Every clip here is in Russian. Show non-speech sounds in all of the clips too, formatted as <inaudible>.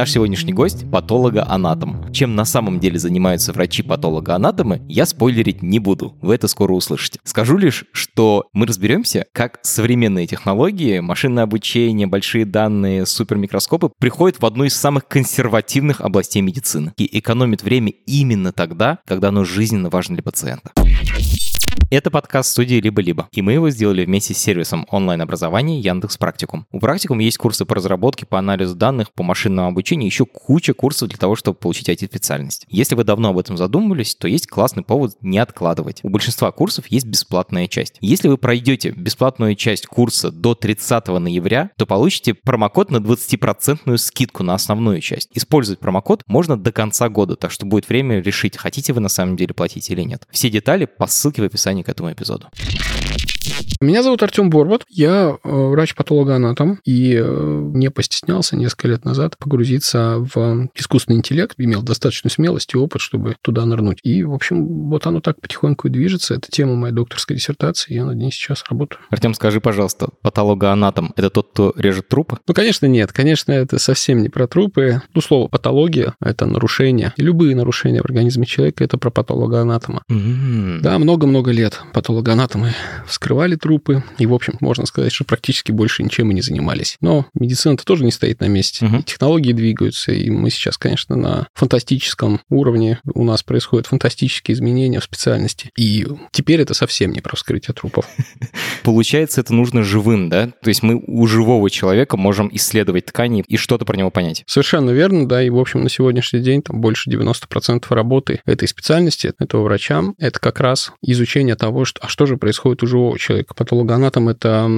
Наш сегодняшний гость — патологоанатом. Чем на самом деле занимаются врачи-патологоанатомы, я спойлерить не буду. Вы это скоро услышите. Скажу лишь, что мы разберемся, как современные технологии, машинное обучение, большие данные, супермикроскопы приходят в одну из самых консервативных областей медицины и экономят время именно тогда, когда оно жизненно важно для пациента. Это подкаст студии «Либо-либо», и мы его сделали вместе с сервисом онлайн-образования Яндекс Практикум. У Практикум есть курсы по разработке, по анализу данных, по машинному обучению, еще куча курсов для того, чтобы получить IT-специальность. Если вы давно об этом задумывались, то есть классный повод не откладывать. У большинства курсов есть бесплатная часть. Если вы пройдете бесплатную часть курса до 30 ноября, то получите промокод на 20% скидку на основную часть. Использовать промокод можно до конца года, так что будет время решить, хотите вы на самом деле платить или нет. Все детали по ссылке в описании описании к этому эпизоду. Меня зовут Артем Борбат, я э, врач-патологоанатом и э, не постеснялся несколько лет назад погрузиться в искусственный интеллект, имел достаточную смелость и опыт, чтобы туда нырнуть. И, в общем, вот оно так потихоньку и движется. Это тема моей докторской диссертации, я над ней сейчас работаю. Артем, скажи, пожалуйста, патологоанатом – это тот, кто режет трупы? Ну, конечно, нет. Конечно, это совсем не про трупы. Ну, слово патология – это нарушение. И любые нарушения в организме человека – это про патологоанатома. Mm-hmm. Да, много-много лет патологоанатомы вскрывали трупы, трупы. И, в общем, можно сказать, что практически больше ничем и не занимались. Но медицина-то тоже не стоит на месте. Угу. Технологии двигаются, и мы сейчас, конечно, на фантастическом уровне. У нас происходят фантастические изменения в специальности. И теперь это совсем не про вскрытие трупов. <laughs> Получается, это нужно живым, да? То есть мы у живого человека можем исследовать ткани и что-то про него понять. Совершенно верно, да. И, в общем, на сегодняшний день там больше 90% работы этой специальности, этого врача, это как раз изучение того, что, а что же происходит у живого человека патологоанатом – это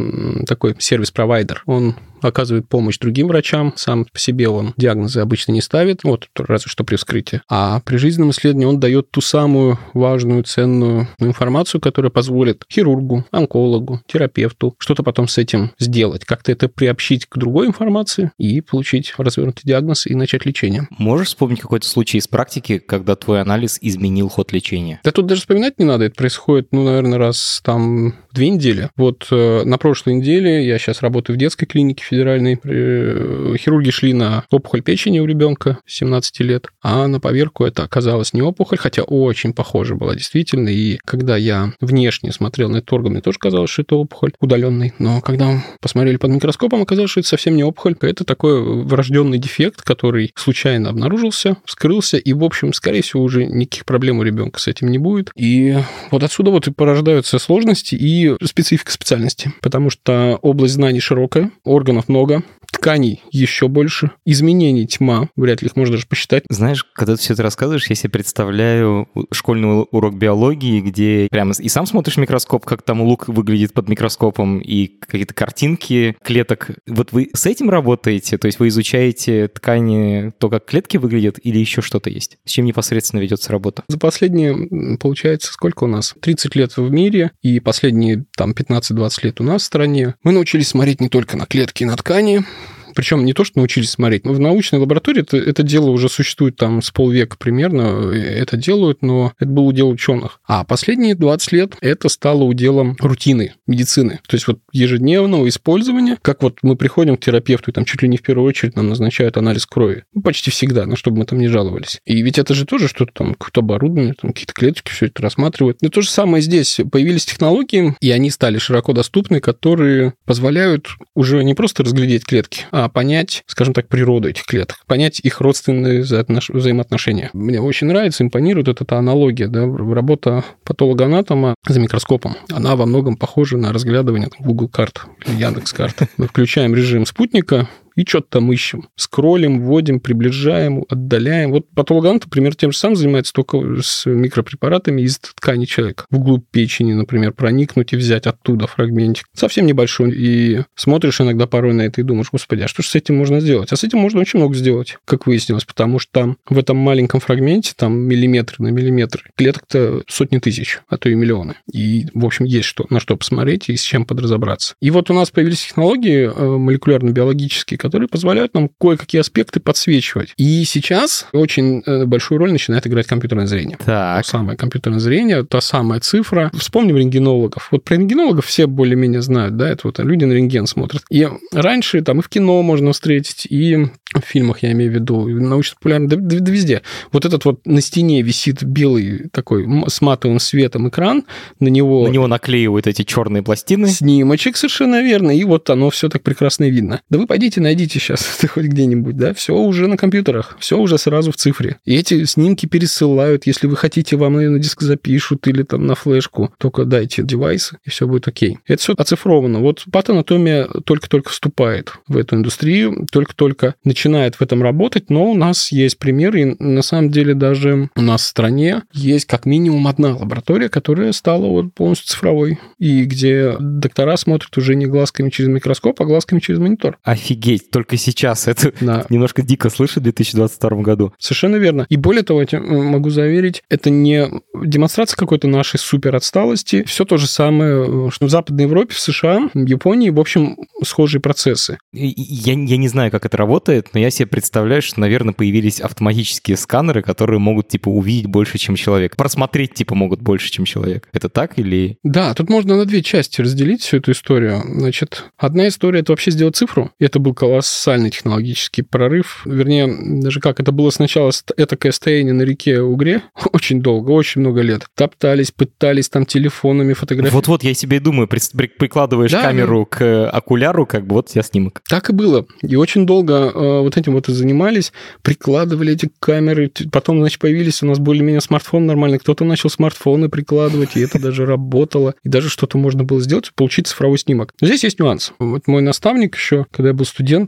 такой сервис-провайдер. Он оказывает помощь другим врачам, сам по себе он диагнозы обычно не ставит, вот разве что при вскрытии. А при жизненном исследовании он дает ту самую важную, ценную информацию, которая позволит хирургу, онкологу, терапевту что-то потом с этим сделать, как-то это приобщить к другой информации и получить развернутый диагноз и начать лечение. Можешь вспомнить какой-то случай из практики, когда твой анализ изменил ход лечения? Да тут даже вспоминать не надо, это происходит, ну, наверное, раз там две недели. Вот э, на прошлой неделе я сейчас работаю в детской клинике федеральной. Э, хирурги шли на опухоль печени у ребенка 17 лет, а на поверку это оказалось не опухоль, хотя очень похоже была действительно. И когда я внешне смотрел на этот орган, мне тоже казалось, что это опухоль удаленный. Но когда посмотрели под микроскопом, оказалось, что это совсем не опухоль. Это такой врожденный дефект, который случайно обнаружился, вскрылся, и, в общем, скорее всего, уже никаких проблем у ребенка с этим не будет. И вот отсюда вот и порождаются сложности и специфика специальности, потому что область знаний широкая, органов много, тканей еще больше, изменений тьма, вряд ли их можно даже посчитать. Знаешь, когда ты все это рассказываешь, я себе представляю школьный урок биологии, где прямо и сам смотришь микроскоп, как там лук выглядит под микроскопом, и какие-то картинки клеток. Вот вы с этим работаете? То есть вы изучаете ткани, то, как клетки выглядят, или еще что-то есть? С чем непосредственно ведется работа? За последние, получается, сколько у нас? 30 лет в мире, и последние там 15-20 лет у нас в стране. Мы научились смотреть не только на клетки и на ткани, причем не то, что научились смотреть. В научной лаборатории это, это дело уже существует там с полвека примерно. Это делают, но это был удел ученых. А последние 20 лет это стало уделом рутины медицины. То есть вот ежедневного использования, как вот мы приходим к терапевту, и там чуть ли не в первую очередь нам назначают анализ крови. Ну, почти всегда, ну, чтобы мы там не жаловались. И ведь это же тоже что-то там, какое-то оборудование, там какие-то клеточки все это рассматривают. Но то же самое здесь. Появились технологии, и они стали широко доступны, которые позволяют уже не просто разглядеть клетки, а понять, скажем так, природу этих клеток, понять их родственные взаимоотношения. Мне очень нравится, импонирует эта, аналогия, да, работа патологоанатома за микроскопом. Она во многом похожа на разглядывание Google карт Яндекс карт. Мы включаем режим спутника, и что-то там ищем. Скроллим, вводим, приближаем, отдаляем. Вот патологоанат, например, тем же самым занимается только с микропрепаратами из ткани человека. Вглубь печени, например, проникнуть и взять оттуда фрагментик. Совсем небольшой. И смотришь иногда порой на это и думаешь, господи, а что же с этим можно сделать? А с этим можно очень много сделать, как выяснилось, потому что там в этом маленьком фрагменте, там миллиметр на миллиметр, клеток-то сотни тысяч, а то и миллионы. И, в общем, есть что, на что посмотреть и с чем подразобраться. И вот у нас появились технологии э, молекулярно-биологические, которые позволяют нам кое-какие аспекты подсвечивать. И сейчас очень э, большую роль начинает играть компьютерное зрение. Так. То самое компьютерное зрение, та самая цифра. Вспомним рентгенологов. Вот про рентгенологов все более-менее знают, да, это вот люди на рентген смотрят. И раньше там и в кино можно встретить, и в фильмах, я имею в виду, научно-популярно, да, да, да везде. Вот этот вот на стене висит белый такой с матовым светом экран, на него... На него наклеивают эти черные пластины. Снимочек, совершенно верно, и вот оно все так прекрасно видно. Да вы пойдите, найдите сейчас это <laughs> хоть где-нибудь, да, все уже на компьютерах, все уже сразу в цифре. И эти снимки пересылают, если вы хотите, вам на диск запишут или там на флешку, только дайте девайсы, и все будет окей. Это все оцифровано. Вот патанатомия только-только вступает в эту индустрию, только-только начинает в этом работать, но у нас есть примеры, и на самом деле даже у нас в стране есть как минимум одна лаборатория, которая стала вот полностью цифровой, и где доктора смотрят уже не глазками через микроскоп, а глазками через монитор. Офигеть, только сейчас <laughs> это да. немножко дико слышать в 2022 году. Совершенно верно. И более того, я могу заверить, это не демонстрация какой-то нашей супер отсталости, все то же самое, что в Западной Европе, в США, в Японии, в общем, схожие процессы. Я, я не знаю, как это работает, но я себе представляю, что, наверное, появились автоматические сканеры, которые могут, типа, увидеть больше, чем человек. Просмотреть, типа, могут больше, чем человек. Это так или... Да, тут можно на две части разделить всю эту историю. Значит, одна история — это вообще сделать цифру. Это был колоссальный технологический прорыв. Вернее, даже как это было сначала этакое стояние на реке Угре. <laughs> Очень долго, очень много лет. Топтались, пытались там телефонами фотографировать. Вот-вот я себе думаю, прикладываешь да, камеру да. к окуляру, как бы вот я снимок. Так и было. И очень долго э, вот этим вот и занимались, прикладывали эти камеры. Потом, значит, появились у нас более-менее смартфон нормальный. Кто-то начал смартфоны прикладывать, и это даже работало. И даже что-то можно было сделать, получить цифровой снимок. Но здесь есть нюанс. Вот мой наставник еще, когда я был студентом,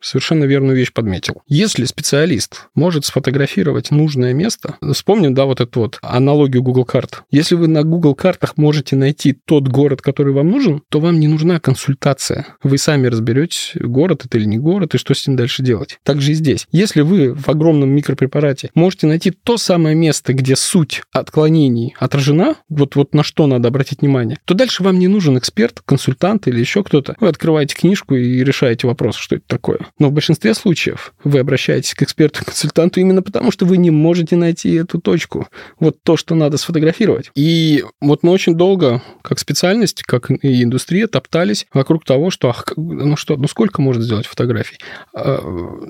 совершенно верную вещь подметил. Если специалист может сфотографировать нужное место, вспомним, да, вот эту вот аналогию Google карт. Если вы на Google картах можете найти тот город, который вам нужен, то вам не нужна консультация. Вы сами разберетесь, город это или не город, и что с ним дальше делать. Также и здесь. Если вы в огромном микропрепарате можете найти то самое место, где суть отклонений отражена, вот, вот на что надо обратить внимание, то дальше вам не нужен эксперт, консультант или еще кто-то. Вы открываете книжку и решаете вопрос, что это такое. Но в большинстве случаев вы обращаетесь к эксперту-консультанту именно потому, что вы не можете найти эту точку. Вот то, что надо сфотографировать. И вот мы очень долго, как специальность, как и индустрия, топтались вокруг того, что, ах, ну что, ну сколько можно сделать фотографий? А,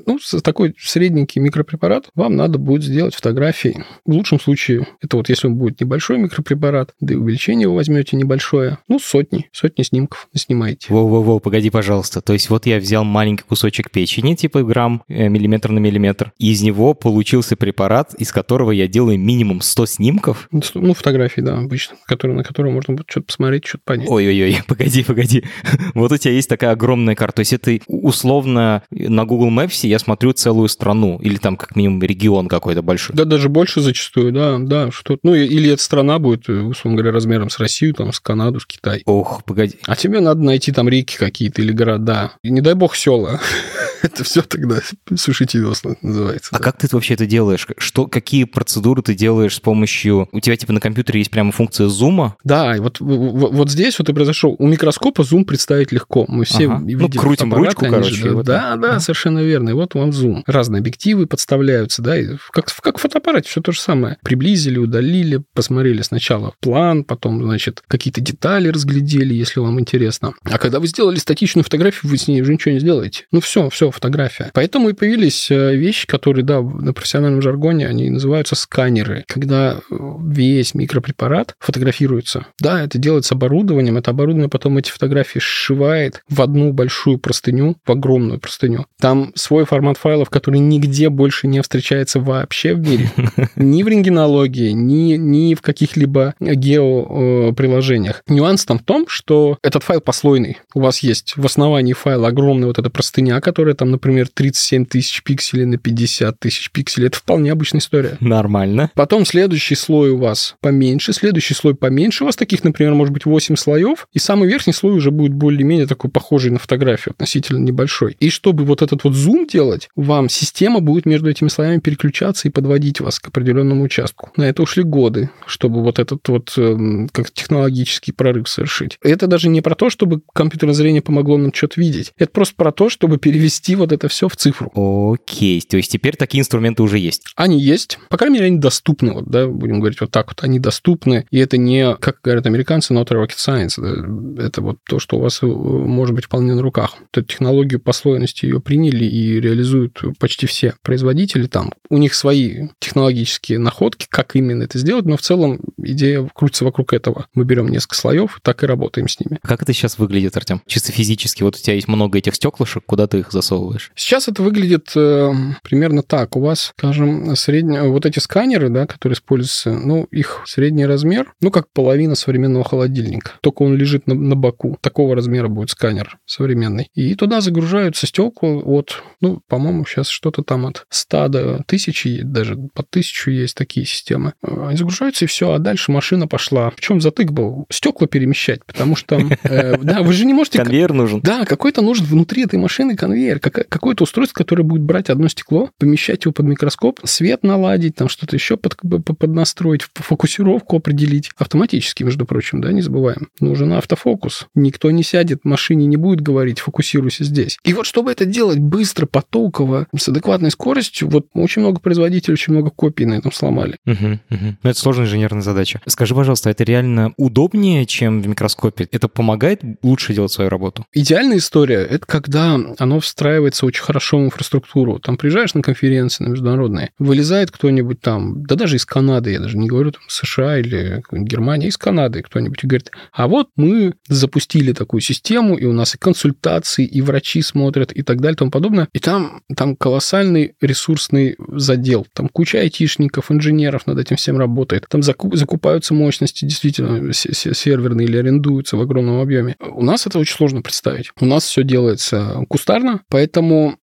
ну, такой средненький микропрепарат вам надо будет сделать фотографии. В лучшем случае, это вот если он будет небольшой микропрепарат, да и увеличение вы возьмете небольшое, ну, сотни, сотни снимков снимаете. Воу-воу-воу, погоди, пожалуйста. То есть вот я взял маленький кусочек печени, типа грамм, э, миллиметр на миллиметр, и из него получился препарат, из которого я делаю минимум 100 снимков? Ну, фотографии, да, обычно, которые, на которые можно будет что-то посмотреть, что-то понять. Ой-ой-ой, <laughs> погоди, погоди. <laughs> вот у тебя есть такая огромная карта. То есть это условно на Google Maps я смотрю целую страну или там как минимум регион какой-то большой. Да, даже больше зачастую, да, да, что ну или эта страна будет, условно говоря, размером с Россию, там, с Канаду, с Китай. Ох, погоди. А тебе надо найти там реки какие-то или города. И не дай бог села. escola. <laughs> это все тогда сушите весла называется. А да. как ты вообще это делаешь? Что, какие процедуры ты делаешь с помощью... У тебя типа на компьютере есть прямо функция зума? Да, и вот, вот здесь вот и произошел. У микроскопа зум представить легко. Мы все ага. видим Ну, крутим ручку, короче. Же, вот да, да, ага. совершенно верно. И вот вам зум. Разные объективы подставляются, да, и как, как в фотоаппарате все то же самое. Приблизили, удалили, посмотрели сначала план, потом, значит, какие-то детали разглядели, если вам интересно. А когда вы сделали статичную фотографию, вы с ней уже ничего не сделаете. Ну, все, все, фотография. Поэтому и появились э, вещи, которые, да, на профессиональном жаргоне они называются сканеры, когда э, весь микропрепарат фотографируется. Да, это делается оборудованием, это оборудование потом эти фотографии сшивает в одну большую простыню, в огромную простыню. Там свой формат файлов, который нигде больше не встречается вообще в мире. <laughs> Ни в рентгенологии, ни, ни в каких-либо геоприложениях. Нюанс там в том, что этот файл послойный. У вас есть в основании файла огромная вот эта простыня, которая там, например, 37 тысяч пикселей на 50 тысяч пикселей. Это вполне обычная история. Нормально. Потом следующий слой у вас поменьше, следующий слой поменьше. У вас таких, например, может быть 8 слоев, и самый верхний слой уже будет более-менее такой похожий на фотографию, относительно небольшой. И чтобы вот этот вот зум делать, вам система будет между этими слоями переключаться и подводить вас к определенному участку. На это ушли годы, чтобы вот этот вот эм, как технологический прорыв совершить. Это даже не про то, чтобы компьютерное зрение помогло нам что-то видеть. Это просто про то, чтобы перевести вот это все в цифру. Окей, то есть теперь такие инструменты уже есть. Они есть. По крайней мере, они доступны. Вот, да, будем говорить вот так вот. Они доступны. И это не, как говорят американцы, not rocket science. Это вот то, что у вас э, может быть вполне на руках. Эту технологию послойности ее приняли и реализуют почти все производители там. У них свои технологические находки, как именно это сделать, но в целом идея крутится вокруг этого. Мы берем несколько слоев, так и работаем с ними. Как это сейчас выглядит, Артем? Чисто физически. Вот у тебя есть много этих стеклышек, куда ты их засовываешь? Сейчас это выглядит э, примерно так. У вас, скажем, средний, вот эти сканеры, да, которые используются, ну, их средний размер, ну, как половина современного холодильника. Только он лежит на, на боку. Такого размера будет сканер современный. И туда загружаются стекла от, ну, по-моему, сейчас что-то там от 100 до 1000, даже по 1000 есть такие системы. Они загружаются, и все, а дальше машина пошла. В чем затык был? Стекла перемещать, потому что, э, да, вы же не можете... Конвейер нужен. Да, какой-то нужен внутри этой машины конвейер, какое-то устройство, которое будет брать одно стекло, помещать его под микроскоп, свет наладить, там что-то еще под, поднастроить, фокусировку определить. Автоматически, между прочим, да, не забываем. Нужен автофокус. Никто не сядет, машине не будет говорить, фокусируйся здесь. И вот чтобы это делать быстро, потоково, с адекватной скоростью, вот очень много производителей, очень много копий на этом сломали. Угу, угу. Но это сложная инженерная задача. Скажи, пожалуйста, это реально удобнее, чем в микроскопе? Это помогает лучше делать свою работу? Идеальная история — это когда оно встраивается очень хорошо в инфраструктуру. Там приезжаешь на конференции, на международные, вылезает кто-нибудь там, да даже из Канады, я даже не говорю там США или Германия, из Канады кто-нибудь и говорит, а вот мы запустили такую систему, и у нас и консультации, и врачи смотрят, и так далее, и тому подобное. И там, там колоссальный ресурсный задел. Там куча айтишников, инженеров над этим всем работает. Там закупаются мощности действительно серверные или арендуются в огромном объеме. У нас это очень сложно представить. У нас все делается кустарно, поэтому,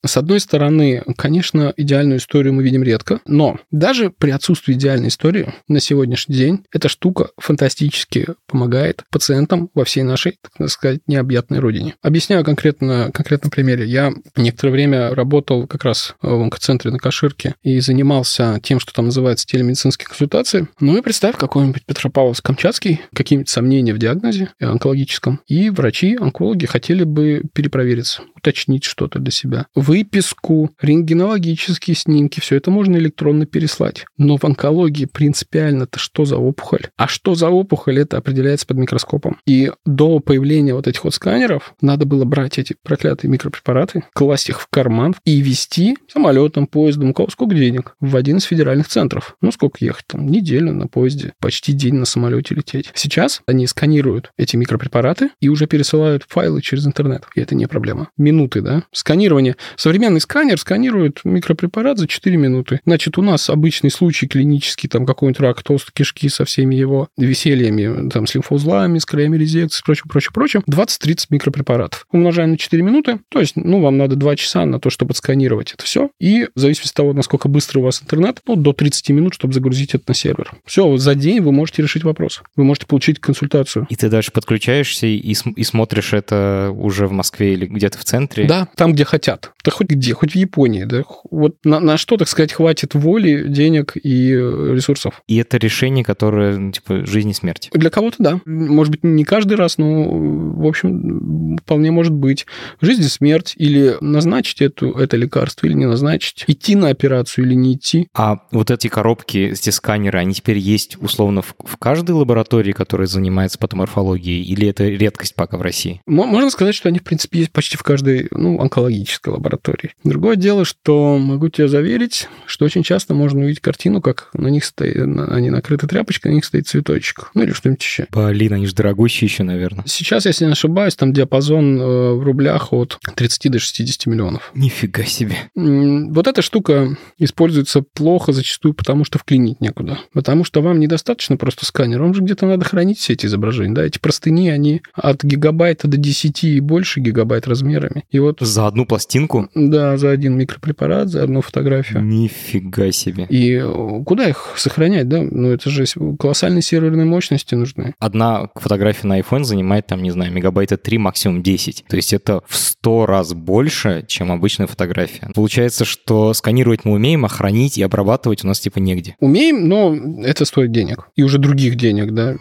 с одной стороны, конечно, идеальную историю мы видим редко, но даже при отсутствии идеальной истории на сегодняшний день эта штука фантастически помогает пациентам во всей нашей, так сказать, необъятной родине. Объясняю конкретно, конкретном примере. Я некоторое время работал как раз в онкоцентре на Каширке и занимался тем, что там называется телемедицинские консультации. Ну и представь, какой-нибудь Петропавловск-Камчатский, какие-нибудь сомнения в диагнозе онкологическом, и врачи, онкологи хотели бы перепровериться, уточнить что-то для себя. Выписку, рентгенологические снимки, все это можно электронно переслать. Но в онкологии принципиально-то что за опухоль? А что за опухоль, это определяется под микроскопом. И до появления вот этих вот сканеров надо было брать эти проклятые микропрепараты, класть их в карман и вести самолетом, поездом, у кого сколько денег, в один из федеральных центров. Ну, сколько ехать там? Неделю на поезде, почти день на самолете лететь. Сейчас они сканируют эти микропрепараты и уже пересылают файлы через интернет. И это не проблема. Минуты, да? Сканирование. Современный сканер сканирует микропрепарат за 4 минуты. Значит, у нас обычный случай клинический, там какой-нибудь рак толстой кишки со всеми его весельями, там, с лимфоузлами, с краями резекции, прочим, прочим, прочим, 20-30 микропрепаратов. Умножаем на 4 минуты, то есть, ну, вам надо 2 часа на то, чтобы отсканировать это все. И в зависимости от того, насколько быстро у вас интернет, ну, до 30 минут, чтобы загрузить это на сервер. Все, за день вы можете решить вопрос. Вы можете получить консультацию. И ты дальше подключаешься и, и смотришь это уже в Москве или где-то в центре? Да, там, где хотят. Да хоть где, хоть в Японии, да. Вот на, на что, так сказать, хватит воли, денег и э, ресурсов. И это решение, которое, ну, типа, жизнь и смерть? Для кого-то да. Может быть, не каждый раз, но, в общем, вполне может быть. Жизнь и смерть. Или назначить эту, это лекарство, или не назначить. Идти на операцию или не идти. А вот эти коробки, эти сканеры, они теперь есть, условно, в, в каждой лаборатории, которая занимается патоморфологией? Или это редкость пока в России? Можно сказать, что они, в принципе, есть почти в каждой, ну, онкологической лаборатории. Другое дело, что могу тебе заверить, что очень часто можно увидеть картину, как на них стоит, они накрыты тряпочкой, на них стоит цветочек. Ну, или что-нибудь еще. Блин, они же дорогущие еще, наверное. Сейчас, если не ошибаюсь, там диапазон э, в рублях от 30 до 60 миллионов. Нифига себе. Вот эта штука используется плохо зачастую, потому что вклинить некуда. Потому что вам недостаточно просто сканер, вам же где-то надо хранить все эти изображения. Да, эти простыни, они от гигабайта до 10 и больше гигабайт размерами. И вот... За одну пластинку? Да, за один микропрепарат, за одну фотографию. Нифига себе. И э, куда их сохранять, да? Ну, это же колоссальные серверные мощности нужны. Одна фотография на iPhone занимает, там, не знаю, мегабайта 3, максимум 10. То есть это в 100 раз больше, чем обычная фотография. Получается, что сканировать мы умеем, а хранить и обрабатывать у нас типа негде. Умеем, но это стоит денег. И уже других денег, да.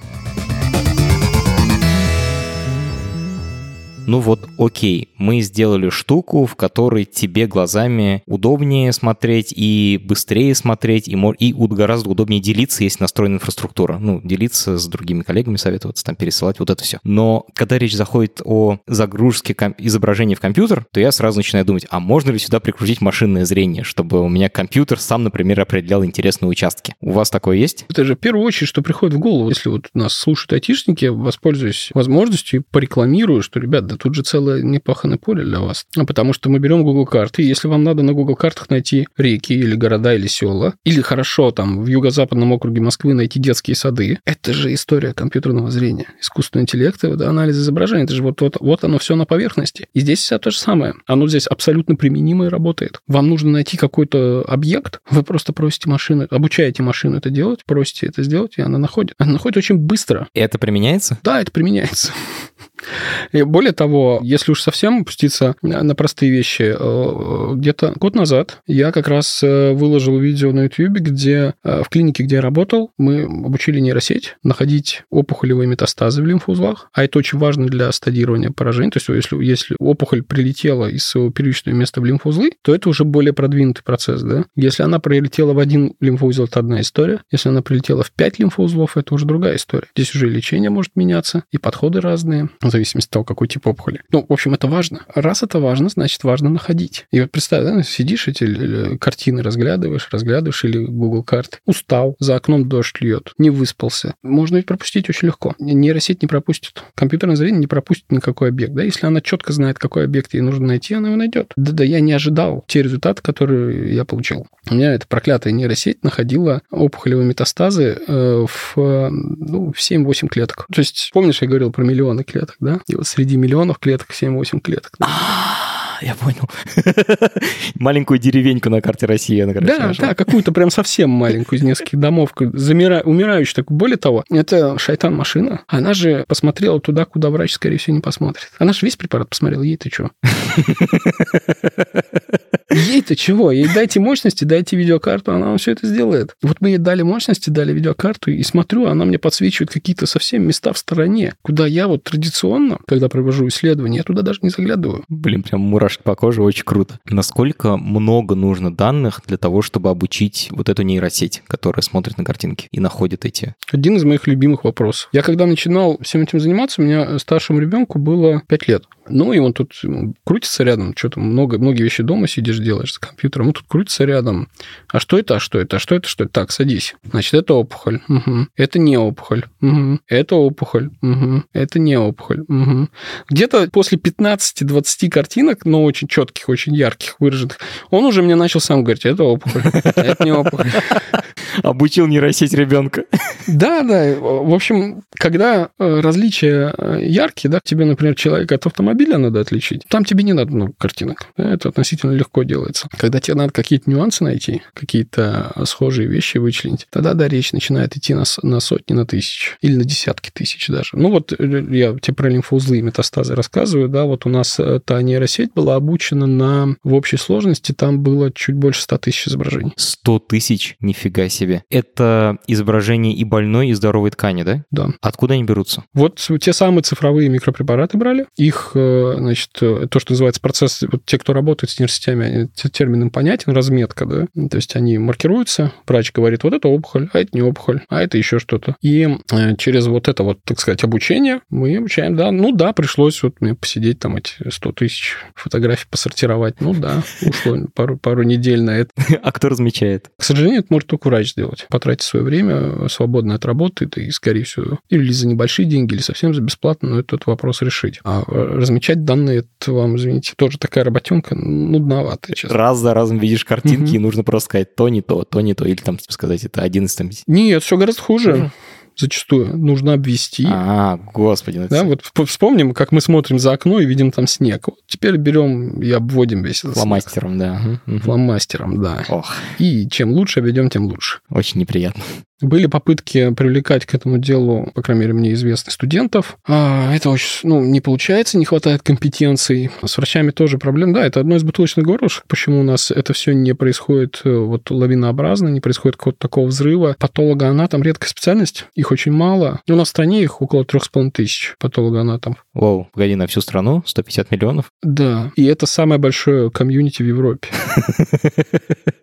Ну вот окей, мы сделали штуку, в которой тебе глазами удобнее смотреть и быстрее смотреть, и, и гораздо удобнее делиться, если настроена инфраструктура. Ну, делиться с другими коллегами, советоваться, там, пересылать, вот это все. Но когда речь заходит о загрузке изображения в компьютер, то я сразу начинаю думать, а можно ли сюда прикрутить машинное зрение, чтобы у меня компьютер сам, например, определял интересные участки? У вас такое есть? Это же в первую очередь, что приходит в голову. Если вот нас слушают айтишники, воспользуюсь возможностью и порекламирую, что, ребят, тут же целое непаханное поле для вас. А потому что мы берем Google карты, и если вам надо на Google картах найти реки или города или села, или хорошо там в юго-западном округе Москвы найти детские сады, это же история компьютерного зрения, искусственного интеллекта, да, анализ изображения, это же вот, вот, вот оно все на поверхности. И здесь все то же самое. Оно здесь абсолютно применимо и работает. Вам нужно найти какой-то объект, вы просто просите машину, обучаете машину это делать, просите это сделать, и она находит. Она находит очень быстро. И это применяется? Да, это применяется. И более того, если уж совсем опуститься на простые вещи, э, где-то год назад я как раз э, выложил видео на YouTube, где э, в клинике, где я работал, мы обучили нейросеть находить опухолевые метастазы в лимфоузлах, а это очень важно для стадирования поражений. То есть если, если опухоль прилетела из своего первичного места в лимфоузлы, то это уже более продвинутый процесс. Да? Если она прилетела в один лимфоузел, это одна история. Если она прилетела в пять лимфоузлов, это уже другая история. Здесь уже лечение может меняться, и подходы разные в зависимости того, какой тип опухоли. Ну, в общем, это важно. Раз это важно, значит, важно находить. И вот представь, да, сидишь, эти картины разглядываешь, разглядываешь, или Google карты. Устал, за окном дождь льет, не выспался. Можно ведь пропустить очень легко. Нейросеть не пропустит. Компьютерное зрение не пропустит никакой объект. Да? Если она четко знает, какой объект ей нужно найти, она его найдет. Да-да, я не ожидал те результаты, которые я получил. У меня эта проклятая нейросеть находила опухолевые метастазы э, в, ну, в 7-8 клеток. То есть, помнишь, я говорил про миллионы клеток, да? И вот среди миллионов клеток 7-8 клеток. Да? я понял. <laughs> Маленькую деревеньку на карте России. На карте да, да, какую-то прям совсем маленькую из нескольких домов, замира... умирающую. Так, более того, это шайтан-машина. Она же посмотрела туда, куда врач, скорее всего, не посмотрит. Она же весь препарат посмотрела. Ей-то что? <laughs> Ей-то чего? Ей дайте мощности, дайте видеокарту, она вам все это сделает. Вот мы ей дали мощности, дали видеокарту, и смотрю, она мне подсвечивает какие-то совсем места в стороне, куда я вот традиционно, когда провожу исследования, я туда даже не заглядываю. Блин, прям мурашки по коже, очень круто. Насколько много нужно данных для того, чтобы обучить вот эту нейросеть, которая смотрит на картинки и находит эти? Один из моих любимых вопросов. Я когда начинал всем этим заниматься, у меня старшему ребенку было 5 лет. Ну, и он тут крутится рядом, что-то много, многие вещи дома сидишь, делаешь за компьютером, он тут крутится рядом. А что это, а что это, а что это, что это? Так, садись. Значит, это опухоль. Угу. Это не опухоль. Угу. Это опухоль. Угу. Это не опухоль. Угу. Где-то после 15-20 картинок, но очень четких, очень ярких, выраженных, он уже мне начал сам говорить, это опухоль, это не опухоль. Обучил нейросеть ребенка. Да, да. В общем, когда э, различия э, яркие, да, тебе, например, человек от автомобиля надо отличить, там тебе не надо много картинок. Это относительно легко делается. Когда тебе надо какие-то нюансы найти, какие-то схожие вещи вычленить, тогда, да, речь начинает идти на, на сотни, на тысячи или на десятки тысяч даже. Ну вот э, я тебе про лимфоузлы и метастазы рассказываю, да, вот у нас та нейросеть была обучена на, в общей сложности, там было чуть больше 100 тысяч изображений. 100 тысяч? Нифига себе. Это изображение и больной, и здоровой ткани, да? Да. Откуда они берутся? Вот те самые цифровые микропрепараты брали. Их, э, значит, э, то, что называется процесс, вот те, кто работает с нейросетями, термином понятен, разметка, да? То есть они маркируются, врач говорит, вот это опухоль, а это не опухоль, а это еще что-то. И э, через вот это вот, так сказать, обучение мы обучаем, да, ну да, пришлось вот мне посидеть там эти 100 тысяч фотографий посортировать. Ну да, ушло пару, пару недель на это. <laughs> А кто размечает? К сожалению, это может только врач сделать. Потратить свое время свободно от работы, и, скорее всего, или за небольшие деньги, или совсем за бесплатно, но этот вопрос решить. А размечать данные, это вам, извините, тоже такая работенка нудноватая, честно. Раз за разом видишь картинки, угу. и нужно просто сказать то не то, то не то, или там сказать, это один из там... Нет, все гораздо хуже. Зачастую нужно обвести. А, господи. ну Да, вот вспомним, как мы смотрим за окно и видим там снег. Вот теперь берем и обводим весь этот снег. Фломастером, да. Мгм, мгм. Фломастером, да. Ох, И чем лучше обведем, тем лучше. очень неприятно. Были попытки привлекать к этому делу, по крайней мере, мне известно, студентов. А, это очень, ну, не получается, не хватает компетенций. С врачами тоже проблем. Да, это одно из бутылочных горлышек, почему у нас это все не происходит э, вот лавинообразно, не происходит какого-то такого взрыва. Патологоанатом редкая специальность, их очень мало. У нас в стране их около трех с половиной тысяч патологоанатомов. Воу, погоди, на всю страну 150 миллионов? Да, и это самое большое комьюнити в Европе. <laughs>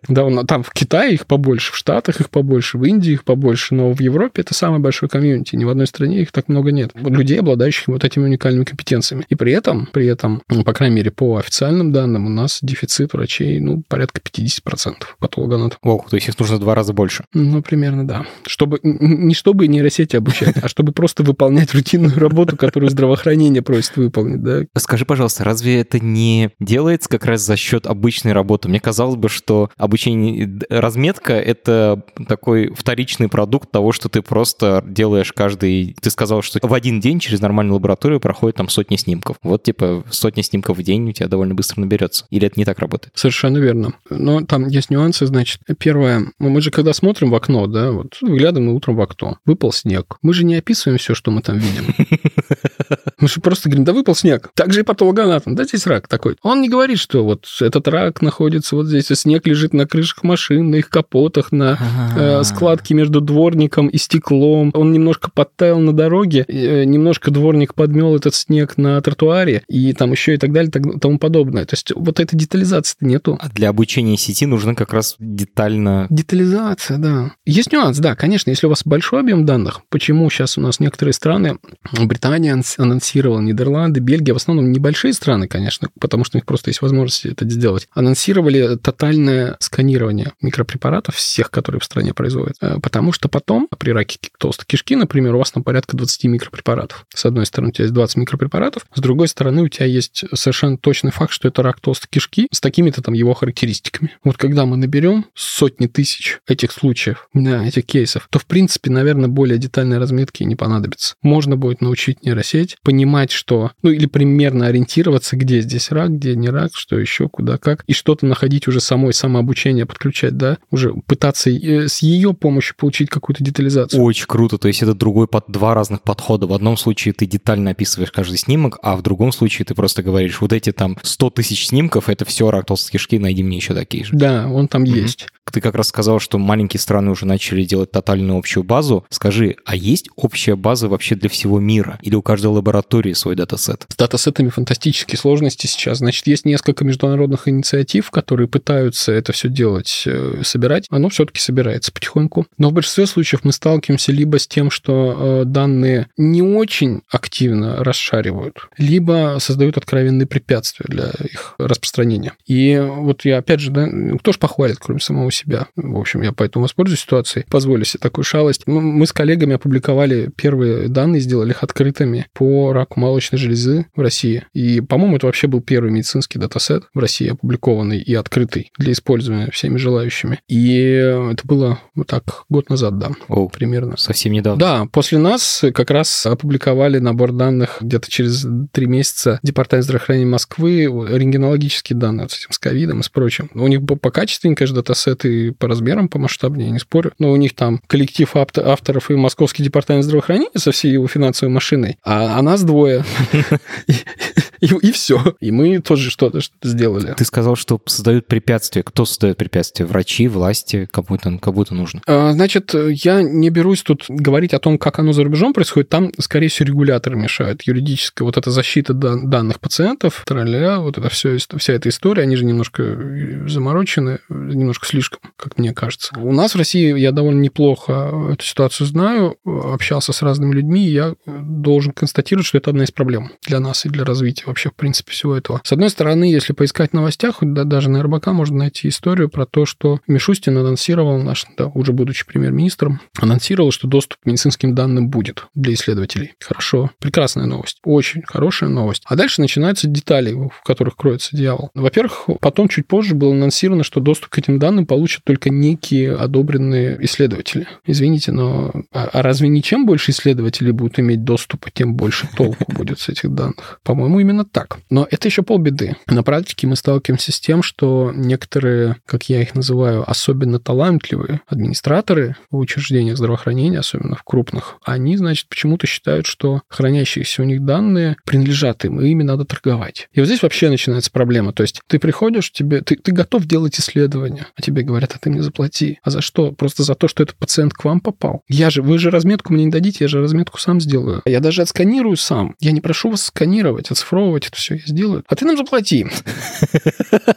Да, там в Китае их побольше, в Штатах их побольше, в Индии их побольше, но в Европе это самое большое комьюнити. Ни в одной стране их так много нет. Людей, обладающих вот этими уникальными компетенциями. И при этом, при этом, ну, по крайней мере, по официальным данным, у нас дефицит врачей, ну, порядка 50% патологоанатомов. Воу, то есть их нужно в два раза больше. Ну, примерно, да. Чтобы, не чтобы нейросети обучать, а чтобы просто выполнять рутинную работу, которую здравоохранение просит выполнить, да. Скажи, пожалуйста, разве это не делается как раз за счет обычной работы? Мне казалось бы, что обучение, разметка — это такой вторичный продукт того, что ты просто делаешь каждый... Ты сказал, что в один день через нормальную лабораторию проходит там сотни снимков. Вот, типа, сотня снимков в день у тебя довольно быстро наберется. Или это не так работает? Совершенно верно. Но там есть нюансы, значит. Первое, ну, мы же когда смотрим в окно, да, вот выглядываем мы утром в окно, выпал снег. Мы же не описываем все, что мы там видим. <laughs> Мы же просто говорим, да выпал снег. Так же и патологоанатом. Да, здесь рак такой. Он не говорит, что вот этот рак находится вот здесь, а снег лежит на крышах машин, на их капотах, на э, складки между дворником и стеклом. Он немножко подтаял на дороге, э, немножко дворник подмел этот снег на тротуаре, и там еще и так далее, так, тому подобное. То есть вот этой детализации нету. А для обучения сети нужно как раз детально... Детализация, да. Есть нюанс, да, конечно, если у вас большой объем данных, почему сейчас у нас некоторые страны, Британия анс- анонсировала, Нидерланды, Бельгия, в основном небольшие страны, конечно, потому что у них просто есть возможность это сделать, анонсировали тотальное сканирование микропрепаратов всех, которые в стране производят. Э, Потому что потом при раке толстой кишки, например, у вас там порядка 20 микропрепаратов. С одной стороны, у тебя есть 20 микропрепаратов, с другой стороны, у тебя есть совершенно точный факт, что это рак толстой кишки с такими-то там его характеристиками. Вот когда мы наберем сотни тысяч этих случаев, да, этих кейсов, то, в принципе, наверное, более детальной разметки не понадобится. Можно будет научить нейросеть понимать, что, ну, или примерно ориентироваться, где здесь рак, где не рак, что еще, куда, как, и что-то находить уже самой, самообучение подключать, да, уже пытаться э, с ее помощью получить какую-то детализацию. Очень круто, то есть это другой под два разных подхода. В одном случае ты детально описываешь каждый снимок, а в другом случае ты просто говоришь, вот эти там 100 тысяч снимков, это все рак толстой кишки, найди мне еще такие же. Да, он там Мгм. есть. Ты как раз сказал, что маленькие страны уже начали делать тотальную общую базу. Скажи, а есть общая база вообще для всего мира? Или у каждой лаборатории свой датасет? С датасетами фантастические сложности сейчас. Значит, есть несколько международных инициатив, которые пытаются это все делать, э, собирать. Оно все-таки собирается потихоньку. Но в большинстве случаев мы сталкиваемся либо с тем, что э, данные не очень активно расшаривают, либо создают откровенные препятствия для их распространения. И вот я, опять же, да, кто ж похвалит, кроме самого себя? В общем, я поэтому воспользуюсь ситуацией, позволю себе такую шалость. Ну, Мы с коллегами опубликовали первые данные, сделали их открытыми по раку молочной железы в России. И, по-моему, это вообще был первый медицинский датасет в России, опубликованный и открытый для использования всеми желающими. И это было вот так год назад, да, О, примерно. совсем недавно. Да, после нас как раз опубликовали набор данных где-то через три месяца Департамент здравоохранения Москвы, рентгенологические данные вот с этим, с ковидом и с прочим. У них по- покачественнее, конечно, датасеты по размерам, по масштабнее, не спорю, но у них там коллектив авто- авторов и Московский департамент здравоохранения со всей его финансовой машиной, а, а нас двое. <laughs> И все. И мы тоже что-то что-то сделали. Ты сказал, что создают препятствия. Кто создает препятствия? Врачи, власти? Кому это, кому это нужно? А, Значит, я не берусь тут говорить о том, как оно за рубежом происходит. Там, скорее всего, регуляторы мешают. Юридическая вот эта защита дан- данных пациентов, траля, вот это все, вся эта история, они же немножко э, заморочены, э, немножко слишком, как мне кажется. У нас в России я довольно неплохо эту ситуацию знаю, общался с разными людьми, и я должен констатировать, что это одна из проблем для нас и для развития вообще в принципе, всего этого. С одной стороны, если поискать в новостях, да, даже на РБК можно найти историю про то, что Мишустин анонсировал, наш, да, уже будучи премьер-министром, анонсировал, что доступ к медицинским данным будет для исследователей. Хорошо, прекрасная новость, очень хорошая новость. А дальше начинаются детали, в которых кроется дьявол. Во-первых, потом чуть позже было анонсировано, что доступ к этим данным получат только некие одобренные исследователи. Извините, но а, а разве не чем больше исследователей будут иметь доступ, тем больше толку будет с этих данных? По-моему, именно так. Но это еще полбеды. На практике мы сталкиваемся с тем, что некоторые, как я их называю, особенно талантливые администраторы в учреждениях здравоохранения, особенно в крупных, они, значит, почему-то считают, что хранящиеся у них данные принадлежат им, и ими надо торговать. И вот здесь вообще начинается проблема. То есть ты приходишь, тебе, ты, ты готов делать исследование, а тебе говорят, а ты мне заплати. А за что? Просто за то, что этот пациент к вам попал. Я же, вы же разметку мне не дадите, я же разметку сам сделаю. Я даже отсканирую сам. Я не прошу вас сканировать, оцифровывать это все, я сделаю. А ты нам заплати.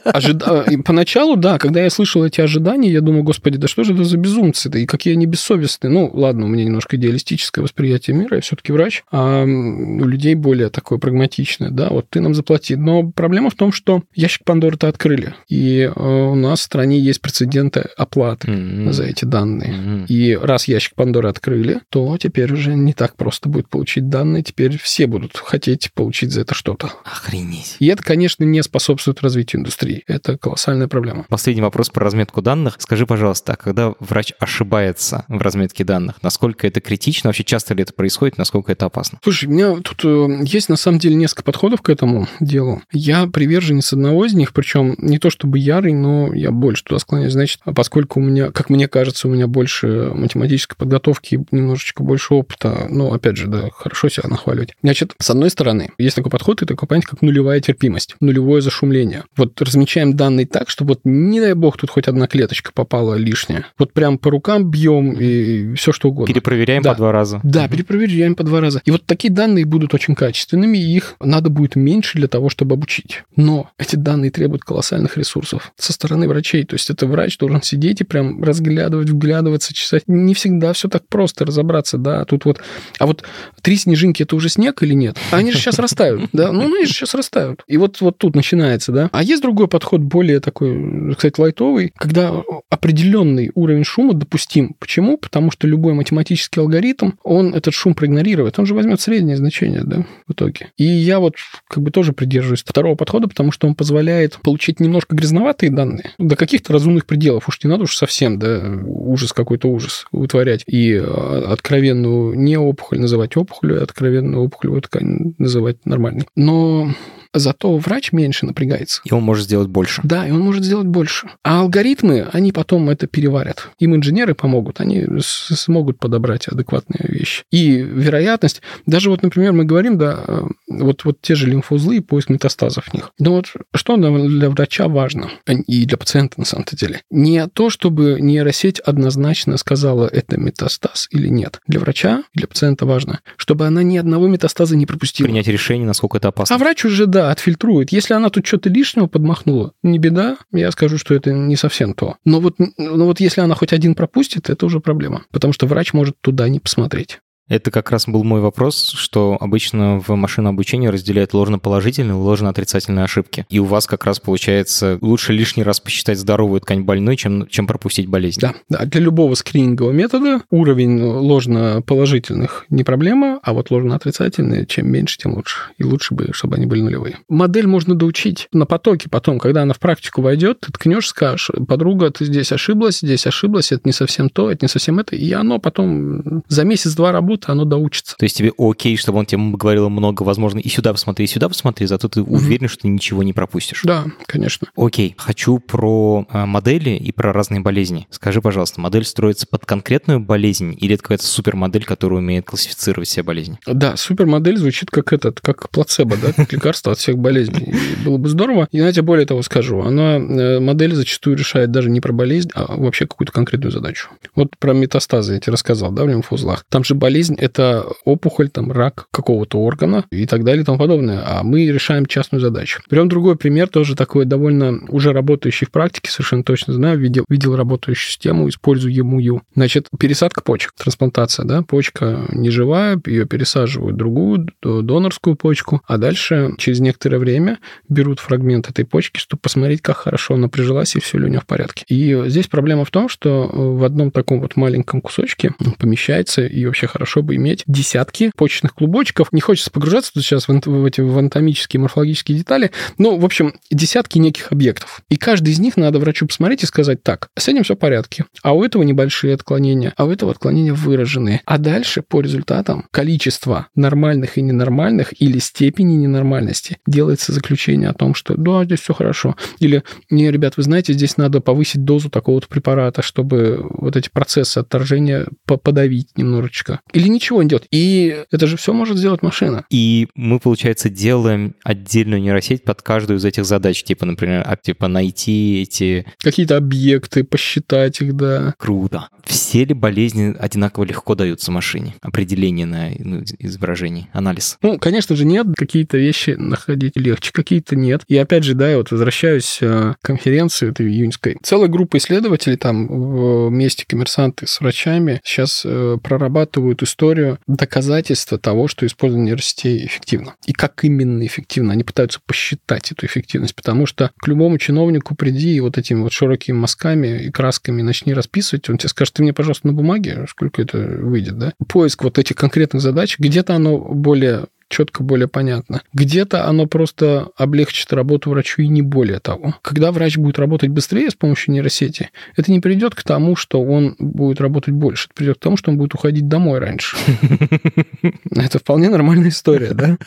Ожида... Поначалу, да, когда я слышал эти ожидания, я думаю, господи, да что же это за безумцы-то, и какие они бессовестные. Ну, ладно, у меня немножко идеалистическое восприятие мира, я все-таки врач, а у людей более такое прагматичное, да, вот ты нам заплати. Но проблема в том, что ящик Пандоры-то открыли, и э, у нас в стране есть прецеденты оплаты mm-hmm. за эти данные. Mm-hmm. И раз ящик Пандоры открыли, то теперь уже не так просто будет получить данные, теперь все будут хотеть получить за это что-то. Охренеть. И это, конечно, не способствует развитию индустрии. Это колоссальная проблема. Последний вопрос про разметку данных. Скажи, пожалуйста, а когда врач ошибается в разметке данных, насколько это критично? Вообще часто ли это происходит? Насколько это опасно? Слушай, у меня тут э, есть на самом деле несколько подходов к этому делу. Я приверженец одного из них, причем не то чтобы ярый, но я больше туда склоняюсь. Значит, поскольку у меня, как мне кажется, у меня больше математической подготовки, немножечко больше опыта, ну, опять же, да, хорошо себя нахваливать. Значит, с одной стороны, есть такой подход и такой понятие, как нулевая терпимость, нулевое зашумление. Вот размечаем данные так, чтобы вот, не дай бог, тут хоть одна клеточка попала лишняя. Вот прям по рукам бьем и все что угодно. Перепроверяем да. по два раза. Да, угу. перепроверяем по два раза. И вот такие данные будут очень качественными, и их надо будет меньше для того, чтобы обучить. Но эти данные требуют колоссальных ресурсов со стороны врачей. То есть это врач должен сидеть и прям разглядывать, вглядываться, чесать. Не всегда все так просто разобраться, да. Тут вот... А вот три снежинки – это уже снег или нет? Они же сейчас растают, да? Ну, они же сейчас растают. И вот, вот тут начинается, да. А есть другой подход, более такой, кстати, лайтовый, когда определенный уровень шума допустим. Почему? Потому что любой математический алгоритм, он этот шум проигнорирует. Он же возьмет среднее значение, да, в итоге. И я вот как бы тоже придерживаюсь второго подхода, потому что он позволяет получить немножко грязноватые данные до каких-то разумных пределов. Уж не надо уж совсем, да, ужас какой-то ужас вытворять. И а, откровенную не опухоль называть опухолью, а откровенную опухолевую ткань называть нормальной. Но зато врач меньше напрягается. И он может сделать больше. Да, и он может сделать больше. А алгоритмы, они потом это переварят. Им инженеры помогут, они смогут подобрать адекватные вещи. И вероятность, даже вот, например, мы говорим, да, э, вот, вот те же лимфоузлы и поиск метастазов в них. Но вот что для врача важно, и для пациента на самом-то деле, не то, чтобы нейросеть однозначно сказала, это метастаз или нет. Для врача, для пациента важно, чтобы она ни одного метастаза не пропустила. Принять решение, насколько это опасно. А врач уже, да, отфильтрует. Если она тут что-то лишнего подмахнула, не беда, я скажу, что это не совсем то. Но вот, но вот если она хоть один пропустит, это уже проблема. Потому что врач может туда не посмотреть. Это как раз был мой вопрос, что обычно в машинном обучении разделяют ложно-положительные и ложно-отрицательные ошибки. И у вас как раз получается лучше лишний раз посчитать здоровую ткань больной, чем, чем пропустить болезнь. Да, да, для любого скринингового метода уровень ложно-положительных не проблема, а вот ложно-отрицательные, чем меньше, тем лучше. И лучше бы, чтобы они были нулевые. Модель можно доучить на потоке потом, когда она в практику войдет, ты ткнешь, скажешь, подруга, ты здесь ошиблась, здесь ошиблась, это не совсем то, это не совсем это, и оно потом за месяц-два работает работы, оно доучится. То есть тебе окей, чтобы он тебе говорил много, возможно, и сюда посмотри, и сюда посмотри, зато ты угу. уверен, что ты ничего не пропустишь. Да, конечно. Окей, хочу про а, модели и про разные болезни. Скажи, пожалуйста, модель строится под конкретную болезнь или это какая-то супермодель, которая умеет классифицировать все болезни? Да, супермодель звучит как этот, как плацебо, да, как лекарство от всех болезней. Было бы здорово. И, знаете, более того скажу, она, э, модель зачастую решает даже не про болезнь, а вообще какую-то конкретную задачу. Вот про метастазы я тебе рассказал, да, в лимфоузлах. Там же болезнь болезнь – это опухоль, там, рак какого-то органа и так далее и тому подобное. А мы решаем частную задачу. Берем другой пример, тоже такой довольно уже работающий в практике, совершенно точно знаю, видел, видел работающую систему, использую ему. Значит, пересадка почек, трансплантация, да, почка неживая, ее пересаживают другую донорскую почку, а дальше через некоторое время берут фрагмент этой почки, чтобы посмотреть, как хорошо она прижилась и все ли у нее в порядке. И здесь проблема в том, что в одном таком вот маленьком кусочке помещается, и вообще хорошо бы иметь десятки почечных клубочков. Не хочется погружаться тут сейчас в, в эти в анатомические, морфологические детали, но, в общем, десятки неких объектов. И каждый из них надо врачу посмотреть и сказать, так, с этим все в порядке, а у этого небольшие отклонения, а у этого отклонения выраженные. А дальше по результатам количества нормальных и ненормальных или степени ненормальности делается заключение о том, что да, здесь все хорошо. Или, не, ребят, вы знаете, здесь надо повысить дозу такого-то препарата, чтобы вот эти процессы отторжения подавить немножечко. Или ничего не делать. И это же все может сделать машина. И мы, получается, делаем отдельную нейросеть под каждую из этих задач. Типа, например, а, типа найти эти... Какие-то объекты, посчитать их, да. Круто. Все ли болезни одинаково легко даются машине? Определение на ну, изображении, анализ? Ну, конечно же, нет. Какие-то вещи находить легче, какие-то нет. И опять же, да, я вот возвращаюсь э, к конференции этой июньской. Целая группа исследователей там вместе коммерсанты с врачами сейчас э, прорабатывают историю доказательства того, что использование нейросетей эффективно. И как именно эффективно. Они пытаются посчитать эту эффективность, потому что к любому чиновнику приди и вот этими вот широкими мазками и красками начни расписывать, он тебе скажет, ты мне, пожалуйста, на бумаге, сколько это выйдет, да? Поиск вот этих конкретных задач, где-то оно более четко, более понятно. Где-то оно просто облегчит работу врачу и не более того. Когда врач будет работать быстрее с помощью нейросети, это не приведет к тому, что он будет работать больше. Это приведет к тому, что он будет уходить домой раньше. <laughs> Это вполне нормальная история, да?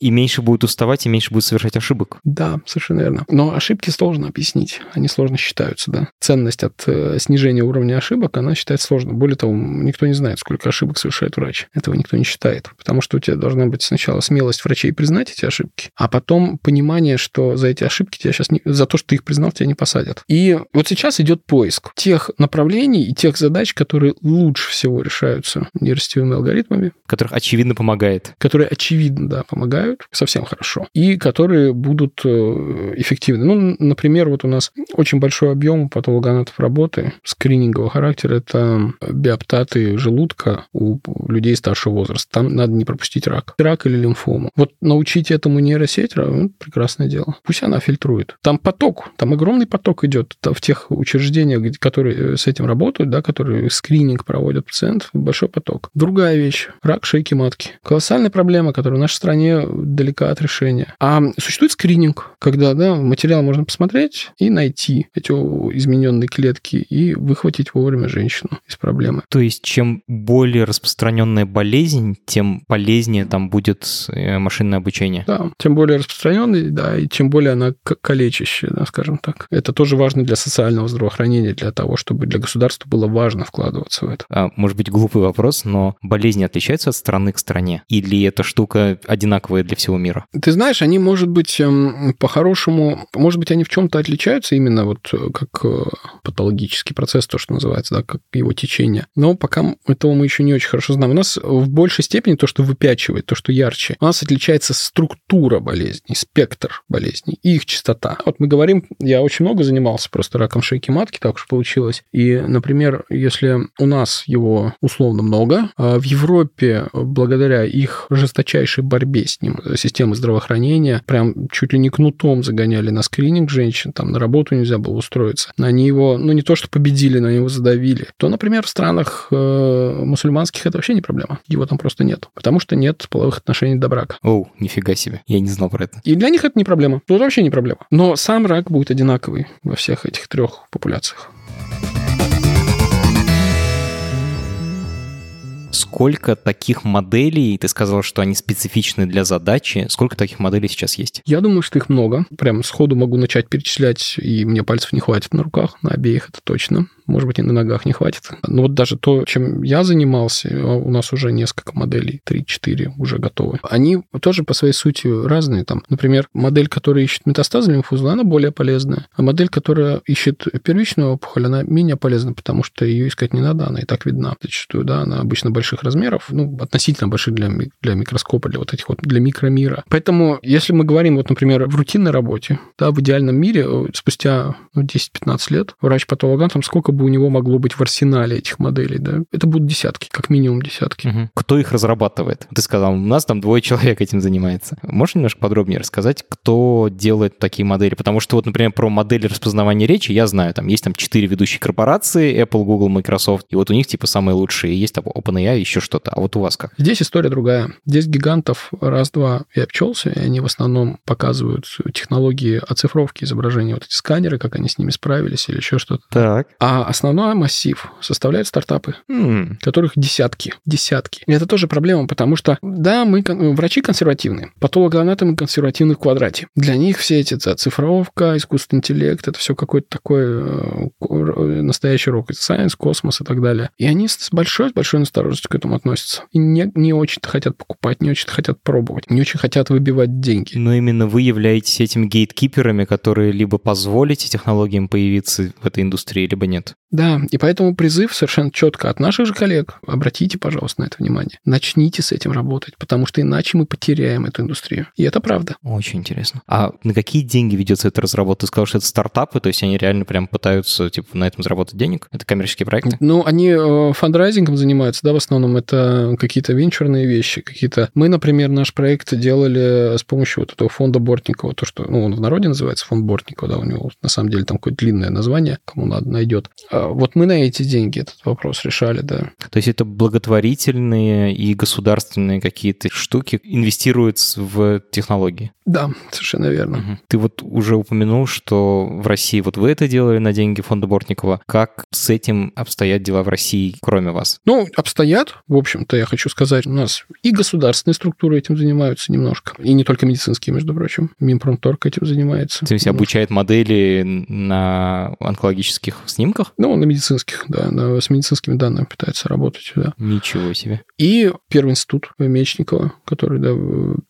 И меньше будет уставать, и меньше будет совершать ошибок. Да, совершенно верно. Но ошибки сложно объяснить. Они сложно считаются, да. Ценность от э, снижения уровня ошибок, она считается сложно. Более того, никто не знает, сколько ошибок совершает врач. Этого никто не считает. Потому что у тебя должна быть быть сначала смелость врачей признать эти ошибки, а потом понимание, что за эти ошибки тебя сейчас не, за то, что ты их признал, тебя не посадят. И вот сейчас идет поиск тех направлений и тех задач, которые лучше всего решаются нейросетевыми алгоритмами. Которых очевидно помогает. Которые очевидно, да, помогают совсем хорошо. И которые будут э, эффективны. Ну, например, вот у нас очень большой объем патологоанатов работы скринингового характера. Это биоптаты желудка у людей старшего возраста. Там надо не пропустить рак рак или лимфому. Вот научить этому нейросеть, ну, прекрасное дело. Пусть она фильтрует. Там поток, там огромный поток идет в тех учреждениях, которые э, с этим работают, да, которые скрининг проводят пациентов, большой поток. Другая вещь. Рак шейки матки. Колоссальная проблема, которая в нашей стране далека от решения. А существует скрининг, когда да, материал можно посмотреть и найти эти измененные клетки и выхватить вовремя женщину из проблемы. То есть чем более распространенная болезнь, тем полезнее там будет э, машинное обучение. Да, тем более распространенный, да, и тем более она калечащая, да, скажем так. Это тоже важно для социального здравоохранения, для того, чтобы для государства было важно вкладываться в это. А, может быть, глупый вопрос, но болезни отличаются от страны к стране? Или эта штука одинаковая для всего мира? Ты знаешь, они, может быть, эм, по-хорошему, может быть, они в чем-то отличаются именно вот э, как э, патологический процесс, то, что называется, да, как его течение. Но пока этого мы еще не очень хорошо знаем. У нас в большей степени то, что выпячивает, то, что ярче. У нас отличается структура болезней, спектр болезней и их частота. Вот мы говорим, я очень много занимался просто раком шейки матки, так уж получилось. И, например, если у нас его условно много, а в Европе, благодаря их жесточайшей борьбе с ним, системы здравоохранения, прям чуть ли не кнутом загоняли на скрининг женщин, там на работу нельзя было устроиться. Они его, ну не то что победили, но они его задавили. То, например, в странах э, мусульманских это вообще не проблема. Его там просто нет. Потому что нет половых отношений до брака. Оу, нифига себе. Я не знал про это. И для них это не проблема. Тут вообще не проблема. Но сам рак будет одинаковый во всех этих трех популяциях. Сколько таких моделей, ты сказал, что они специфичны для задачи, сколько таких моделей сейчас есть? Я думаю, что их много. Прям сходу могу начать перечислять, и мне пальцев не хватит на руках, на обеих это точно может быть, и на ногах не хватит. Но вот даже то, чем я занимался, а у нас уже несколько моделей, 3-4 уже готовы. Они тоже по своей сути разные. Там, например, модель, которая ищет метастазы лимфузла, она более полезная. А модель, которая ищет первичную опухоль, она менее полезна, потому что ее искать не надо, она и так видна. Зачастую, да, она обычно больших размеров, ну, относительно больших для, для микроскопа, для вот этих вот, для микромира. Поэтому, если мы говорим, вот, например, в рутинной работе, да, в идеальном мире, э, спустя ну, 10-15 лет, врач-патологан, там сколько бы у него могло быть в арсенале этих моделей, да, это будут десятки, как минимум десятки. Угу. Кто их разрабатывает? Ты сказал, у нас там двое человек этим занимается. Можешь немножко подробнее рассказать, кто делает такие модели? Потому что вот, например, про модели распознавания речи я знаю, там есть там четыре ведущие корпорации, Apple, Google, Microsoft, и вот у них типа самые лучшие, есть там OpenAI, еще что-то. А вот у вас как? Здесь история другая. Здесь гигантов раз-два и обчелся, и они в основном показывают технологии оцифровки изображения, вот эти сканеры, как они с ними справились или еще что-то. Так. А основной массив составляют стартапы, М, которых десятки, десятки. И это тоже проблема, потому что, да, мы, врачи консервативные, патологоанатомы консервативны в квадрате. Для них все эти оцифровка, искусственный интеллект, это все какой-то такой э, э, настоящий rocket science, космос и так далее. И они с большой-большой настороженностью к этому относятся. И не, не очень-то хотят покупать, не очень хотят пробовать, не очень хотят выбивать деньги. Но именно вы являетесь этими гейткиперами, которые либо позволите технологиям появиться в этой индустрии, либо нет. Да, и поэтому призыв совершенно четко от наших же коллег. Обратите, пожалуйста, на это внимание. Начните с этим работать, потому что иначе мы потеряем эту индустрию. И это правда. Очень интересно. А на какие деньги ведется эта разработка? Ты сказал, что это стартапы, то есть они реально прям пытаются типа, на этом заработать денег? Это коммерческие проекты? Ну, они э, фандрайзингом занимаются, да, в основном это какие-то венчурные вещи, какие-то... Мы, например, наш проект делали с помощью вот этого фонда Бортникова, то, что, ну, он в народе называется фонд Бортникова, да, у него на самом деле там какое-то длинное название, кому надо, найдет. А Вот мы на эти деньги этот вопрос решали, да. То есть это благотворительные и государственные какие-то штуки инвестируют в технологии? Да, совершенно верно. Мгм. Ты вот уже упомянул, что в России вот вы это делали на деньги фонда Бортникова. Как с этим обстоят дела в России, кроме вас? Ну, обстоят, в общем-то, я хочу сказать, у нас и государственные структуры этим занимаются немножко, и не только медицинские, между прочим. Минпромторг этим занимается. То есть обучает модели на онкологических снимках? Ну, на медицинских, да, на- с медицинскими данными пытается работать, да. Ничего себе. И Первый институт Мечникова, который, да,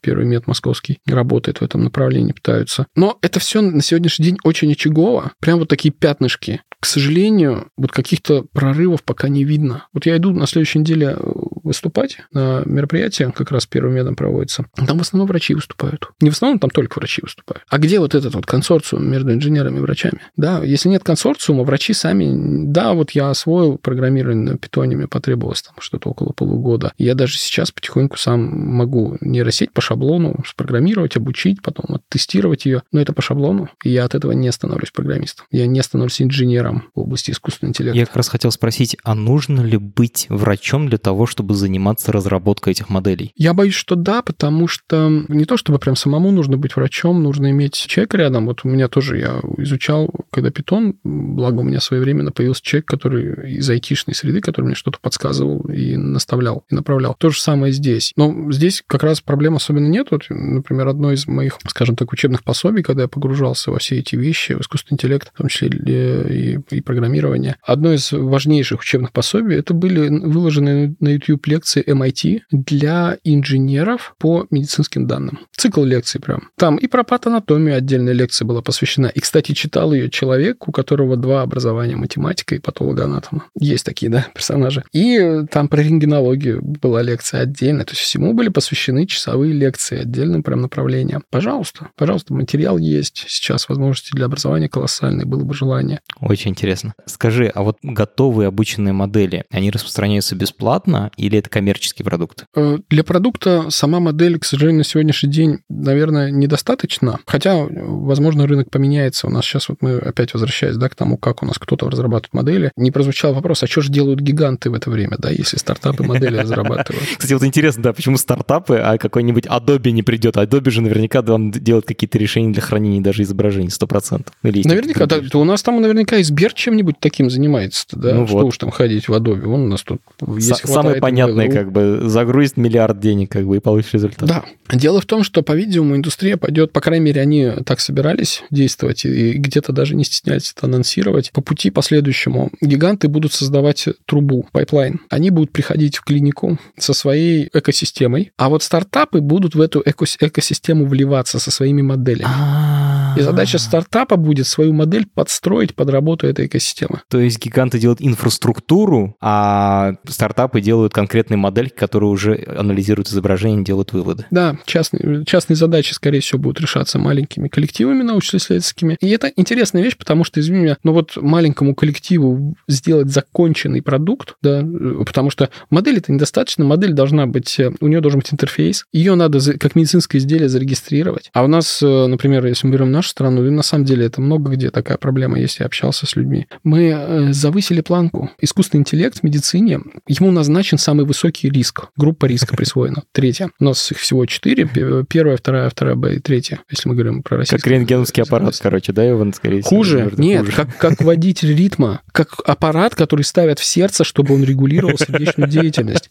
Первый мед московский, работает в этом направлении, пытаются. Но это все на сегодняшний день очень очагово. Прям вот такие пятнышки. К сожалению, вот каких-то прорывов пока не видно. Вот я иду на следующей неделе э, выступать на мероприятие, как раз Первым медом проводится. Там в основном врачи выступают. Не в основном, там только врачи выступают. А где вот этот вот консорциум между инженерами и врачами? Да, если нет консорциума, врачи сами... Да, вот я освоил программирование на питоне, мне потребовалось там что-то около полугода. Я даже сейчас потихоньку сам могу нейросеть по шаблону спрограммировать, обучить, потом оттестировать ее. Но это по шаблону, и я от этого не становлюсь программистом. Я не становлюсь инженером в области искусственного интеллекта. Я как раз хотел спросить, а нужно ли быть врачом для того, чтобы заниматься разработкой этих моделей? Я боюсь, что да, потому что не то чтобы прям самому нужно быть врачом, нужно иметь человека рядом. Вот у меня тоже, я изучал, когда питон, благо у меня своевременно появился человек, который из айтишной среды, который мне что-то подсказывал и наставлял, и направлял. То же самое здесь. Но здесь как раз проблем особенно нет. Вот, например, одно из моих, скажем так, учебных пособий, когда я погружался во все эти вещи, в искусственный интеллект, в том числе и, и программирование, одно из важнейших учебных пособий, это были выложены на YouTube лекции MIT для инженеров по медицинским данным. Цикл лекций прям. Там и про патанатомию отдельная лекция была посвящена. И, кстати, читал ее человек, у которого два образования, математика и патологоанатома. Есть такие, да, персонажи. И там про рентгенологию была лекция отдельно. То есть всему были посвящены часовые лекции отдельным прям направлениям. Пожалуйста, пожалуйста, материал есть. Сейчас возможности для образования колоссальные, было бы желание. Очень интересно. Скажи, а вот готовые обученные модели, они распространяются бесплатно или это коммерческий продукт? Э, Для продукта сама модель, к сожалению, на сегодняшний день, наверное, недостаточно. Хотя, э, возможно, рынок поменяется. У нас сейчас вот мы опять возвращаясь да, к тому, как у нас кто-то разрабатывает модели, не прозвучал вопрос, а что же делают гиганты в это время, да, если стартапы модели разрабатывают? Кстати, вот интересно, да, почему стартапы, а какой-нибудь Adobe не придет? Adobe же наверняка вам делает какие-то решения для хранения даже изображений, 100%. Или есть Наверняка, да, у нас там наверняка и Сбер чем-нибудь таким занимается, да, Ну что вот. уж там ходить в Adobe, он у нас тут, Самое понятное, как бы загрузит миллиард денег, как бы, и получишь результат. Да. Дело в том, что, по-видимому, индустрия пойдет, по крайней мере, они так собирались действовать и где-то даже не стеснялись это анонсировать. По пути по следующему гиганты будут создавать трубу, pipeline. Они будут приходить в клинику со своей экосистемой, а вот стартапы будут в эту экосистему вливаться со своими моделями. И задача стартапа будет свою модель подстроить под работу этой экосистемы. То есть гиганты делают инфраструктуру, а стартапы делают конкретные модельки, которые уже анализируют изображение, делают выводы. Да, частные, частные задачи, скорее всего, будут решаться маленькими коллективами научно-исследовательскими. И это интересная вещь, потому что, извини меня, но вот маленькому коллективу сделать законченный продукт, да, потому что модель это недостаточно, модель должна быть, у нее должен быть интерфейс, ее надо как медицинское изделие зарегистрировать. А у нас, э, например, если мы берем нашу страну, и на самом деле это много где такая проблема, если я общался с людьми, мы э, завысили планку. Искусственный интеллект в медицине, ему назначен самый высокий риск. Группа риска <laughs> присвоена. Третья. У нас их всего четыре. Первая, вторая, вторая Б и третья, если мы говорим про российский. Как рентгеновский аппарат, короче, да, Иван, скорее всего? Хуже. Нет. Как, как водитель ритма, как аппарат, который ставят в сердце, чтобы он регулировал сердечную деятельность.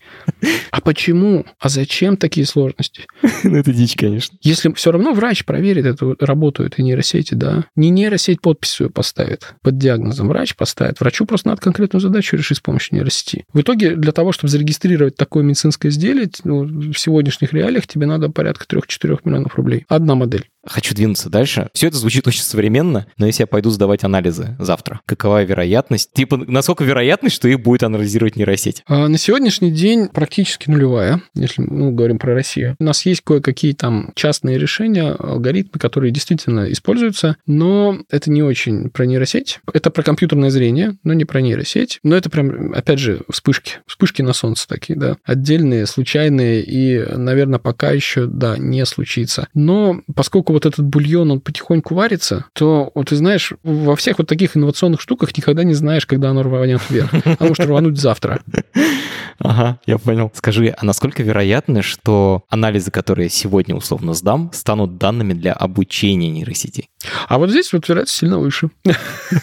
А почему? А зачем такие сложности? Ну, это дичь, конечно. Если все равно врач проверит эту работу этой нейросети, да, не нейросеть подпись свою поставит под диагнозом, врач поставит. Врачу просто надо конкретную задачу решить с помощью нейросети. В итоге для того, чтобы зарегистрировать такое медицинское изделие, ну, в сегодняшних реалиях тебе надо порядка 3-4 миллионов рублей. Одна модель. Хочу двинуться дальше. Все это звучит очень современно, но если я пойду сдавать анализы завтра, какова вероятность? Типа, насколько вероятность, что их будет анализировать нейросеть? А, на сегодняшний день практически нулевая, если мы говорим про Россию. У нас есть кое-какие там частные решения, алгоритмы, которые действительно используются, но это не очень про нейросеть. Это про компьютерное зрение, но не про нейросеть. Но это прям, опять же, вспышки. Вспышки на солнце такие, да. Отдельные, случайные и, наверное, пока еще, да, не случится. Но поскольку вот этот бульон, он потихоньку варится, то, вот ты знаешь, во всех вот таких инновационных штуках никогда не знаешь, когда оно рванет вверх. Оно может рвануть завтра. Ага, я понял. Скажи, а насколько вероятно, что анализы, которые сегодня условно сдам, станут данными для обучения нейросети? А вот здесь вот вероятность сильно выше. <laughs>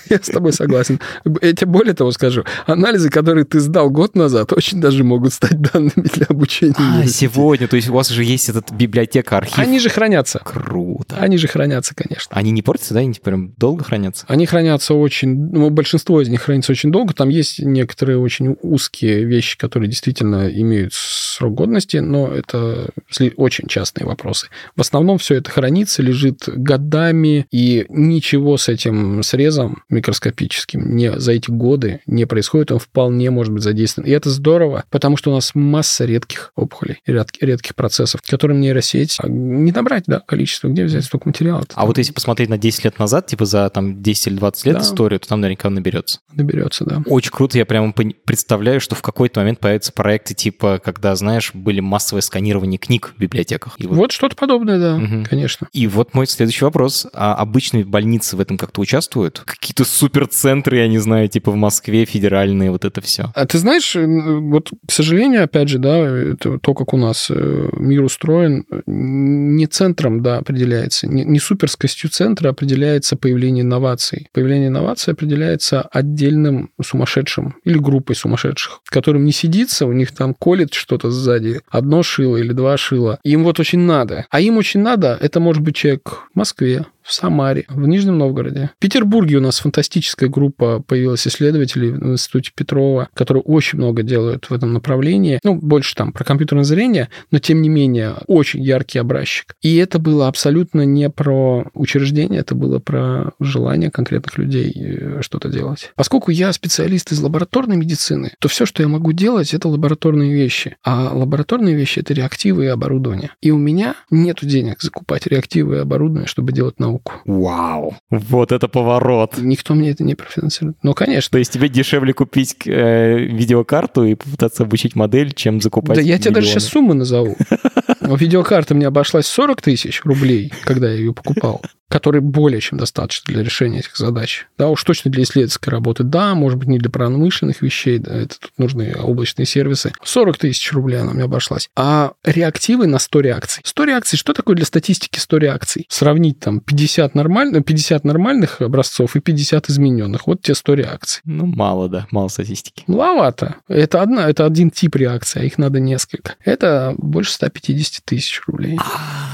Я с тобой согласен. Я тебе более того скажу. Анализы, которые ты сдал год назад, очень даже могут стать данными для обучения. А, сегодня. То есть у вас уже есть этот библиотека, архив. Они же хранятся. Круто. Они же хранятся, конечно. Они не портятся, да? Они прям долго хранятся? Они хранятся очень... Ну, большинство из них хранится очень долго. Там есть некоторые очень узкие вещи, которые действительно имеют срок годности, но это очень частные вопросы. В основном все это хранится, лежит годами, и ничего с этим срезом микроскопическим не, за эти годы не происходит, он вполне может быть задействован. И это здорово, потому что у нас масса редких опухолей, редких процессов, которым нейросеть а, не набрать, да, количество, где взять столько материала. А вот если посмотреть на 10 лет назад, типа за там 10 или 20 лет да. историю, то там наверняка наберется. Наберется, да. Очень круто, я прямо представляю, что в какой-то момент появятся проекты типа, когда, знаешь, были массовое сканирование книг в библиотеках. И вот вот что-то подобное, да, угу. конечно. И вот мой следующий вопрос. А обычные больницы в этом как-то участвуют? Какие-то суперцентры, я не знаю, типа в Москве федеральные, вот это все. А ты знаешь, вот, к сожалению, опять же, да, это то, как у нас э, мир устроен, не центром, да, определяется, не, не суперскостью центра определяется появление инноваций. Появление инноваций определяется отдельным сумасшедшим или группой сумасшедших, которым не сидится, у них там колет что-то сзади, одно шило или два шила. Им вот очень надо. А им очень надо, это может быть человек в Москве, в Самаре, в Нижнем Новгороде. В Петербурге у нас фантастическая группа появилась исследователей в Институте Петрова, которые очень много делают в этом направлении. Ну, больше там про компьютерное зрение, но тем не менее очень яркий образчик. И это было абсолютно не про учреждение, это было про желание конкретных людей э, что-то делать. Поскольку я специалист из лабораторной медицины, то все, что я могу делать, это лабораторные вещи. А лабораторные вещи — это реактивы и оборудование. И у меня нет денег закупать реактивы и оборудование, чтобы делать науку науку. Вау! Вот это поворот. Никто мне это не профинансирует. Ну, конечно. То есть тебе дешевле купить э, видеокарту и попытаться обучить модель, чем закупать Да я тебе даже сейчас суммы назову. <laughs> Видеокарта мне обошлась 40 тысяч рублей, когда я ее покупал который более чем достаточно для решения этих задач. Да, уж точно для исследовательской работы. Да, может быть, не для промышленных вещей, да, это тут нужны облачные сервисы. 40 тысяч рублей она мне обошлась. А реактивы на 100 реакций. 100 реакций, что такое для статистики 100 реакций? Сравнить там 50, нормально, 50 нормальных образцов и 50 измененных. Вот те 100 реакций. Ну, мало, да, мало статистики. Маловато. Это, одна, это один тип реакции, а их надо несколько. Это больше 150 тысяч рублей.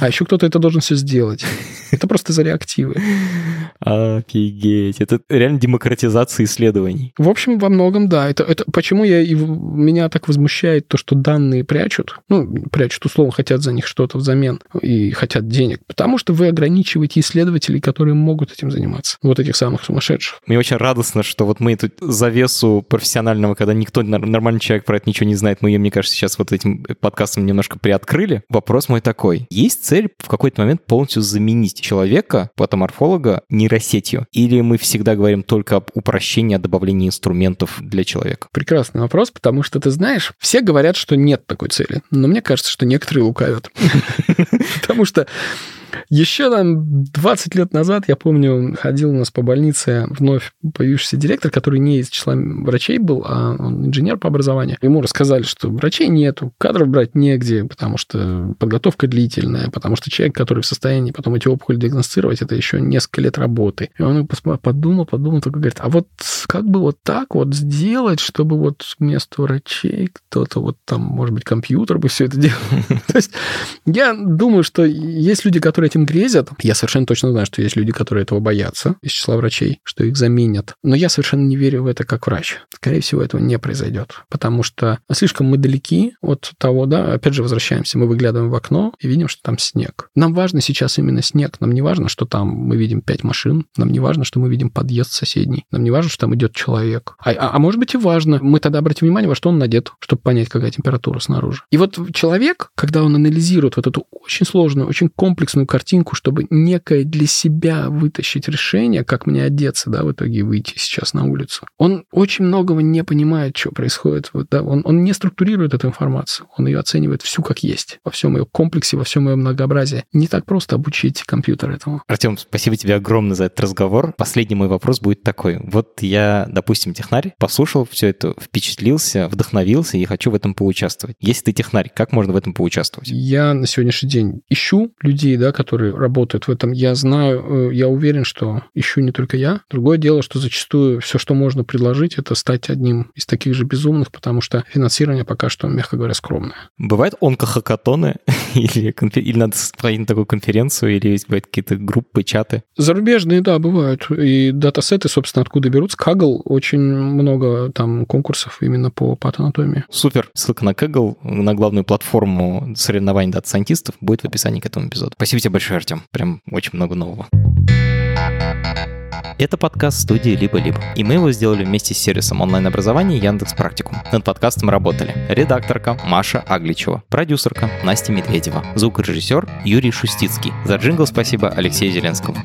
А еще кто-то это должен все сделать. <laughs> Это просто за реактивы. Офигеть. Это реально демократизация исследований. В общем, во многом, да. Это, это почему я, и меня так возмущает то, что данные прячут. Ну, прячут, условно, хотят за них что-то взамен и хотят денег. Потому что вы ограничиваете исследователей, которые могут этим заниматься. Вот этих самых сумасшедших. Мне очень радостно, что вот мы эту завесу профессионального, когда никто, нормальный человек про это ничего не знает, мы ее, мне кажется, сейчас вот этим подкастом немножко приоткрыли. Вопрос мой такой. Есть цель в какой-то момент полностью заменить человека, патоморфолога, нейросетью? Или мы всегда говорим только об упрощении, о добавлении инструментов для человека? Прекрасный вопрос, потому что, ты знаешь, все говорят, что нет такой цели. Но мне кажется, что некоторые лукавят. <laughs> Потому что еще там 20 лет назад, я помню, ходил у нас по больнице вновь появившийся директор, который не из числа врачей был, а он инженер по образованию. Ему рассказали, что врачей нету, кадров брать негде, потому что подготовка длительная, потому что человек, который в состоянии потом эти опухоли диагностировать, это еще несколько лет работы. И он подумал, подумал, только говорит, а вот как бы вот так вот сделать, чтобы вот вместо врачей кто-то вот там, может быть, компьютер бы все это делал. <laughs> То есть я думаю, что есть люди, которые которые этим грезят, я совершенно точно знаю, что есть люди, которые этого боятся из числа врачей, что их заменят. Но я совершенно не верю в это как врач. Скорее всего, этого не произойдет, потому что слишком мы далеки от того, да, опять же, возвращаемся, мы выглядываем в окно и видим, что там снег. Нам важно сейчас именно снег, нам не важно, что там мы видим пять машин, нам не важно, что мы видим подъезд соседний, нам не важно, что там идет человек. А, а, а может быть и важно, мы тогда обратим внимание, во что он надет, чтобы понять, какая температура снаружи. И вот человек, когда он анализирует вот эту очень сложную, очень комплексную картинку, чтобы некое для себя вытащить решение, как мне одеться, да, в итоге выйти сейчас на улицу. Он очень многого не понимает, что происходит. Вот, да, он, он не структурирует эту информацию, он ее оценивает всю как есть, во всем ее комплексе, во всем ее многообразии. Не так просто обучить компьютер этому. Артем, спасибо тебе огромное за этот разговор. Последний мой вопрос будет такой. Вот я, допустим, технарь, послушал все это, впечатлился, вдохновился и хочу в этом поучаствовать. Если ты технарь, как можно в этом поучаствовать? Я на сегодняшний день ищу людей, да, которые работают в этом. Я знаю, э, я уверен, что ищу не только я. Другое дело, что зачастую все, что можно предложить, это стать одним из таких же безумных, потому что финансирование пока что, мягко говоря, скромное. Бывают онкохакатоны <laughs> или, или надо сходить на такую конференцию, или бывают какие-то группы, чаты? Зарубежные, да, бывают. И датасеты, собственно, откуда берутся. Kaggle, очень много там конкурсов именно по патанатомии. Супер. Ссылка на Kaggle, на главную платформу соревнований дата-сайентистов будет в описании к этому эпизоду. Спасибо тебе большое, Артем. Прям очень много нового. Это подкаст студии «Либо-либо», и мы его сделали вместе с сервисом онлайн-образования Яндекс Практикум. Над подкастом работали редакторка Маша Агличева, продюсерка Настя Медведева, звукорежиссер Юрий Шустицкий. За джингл спасибо Алексею Зеленскому.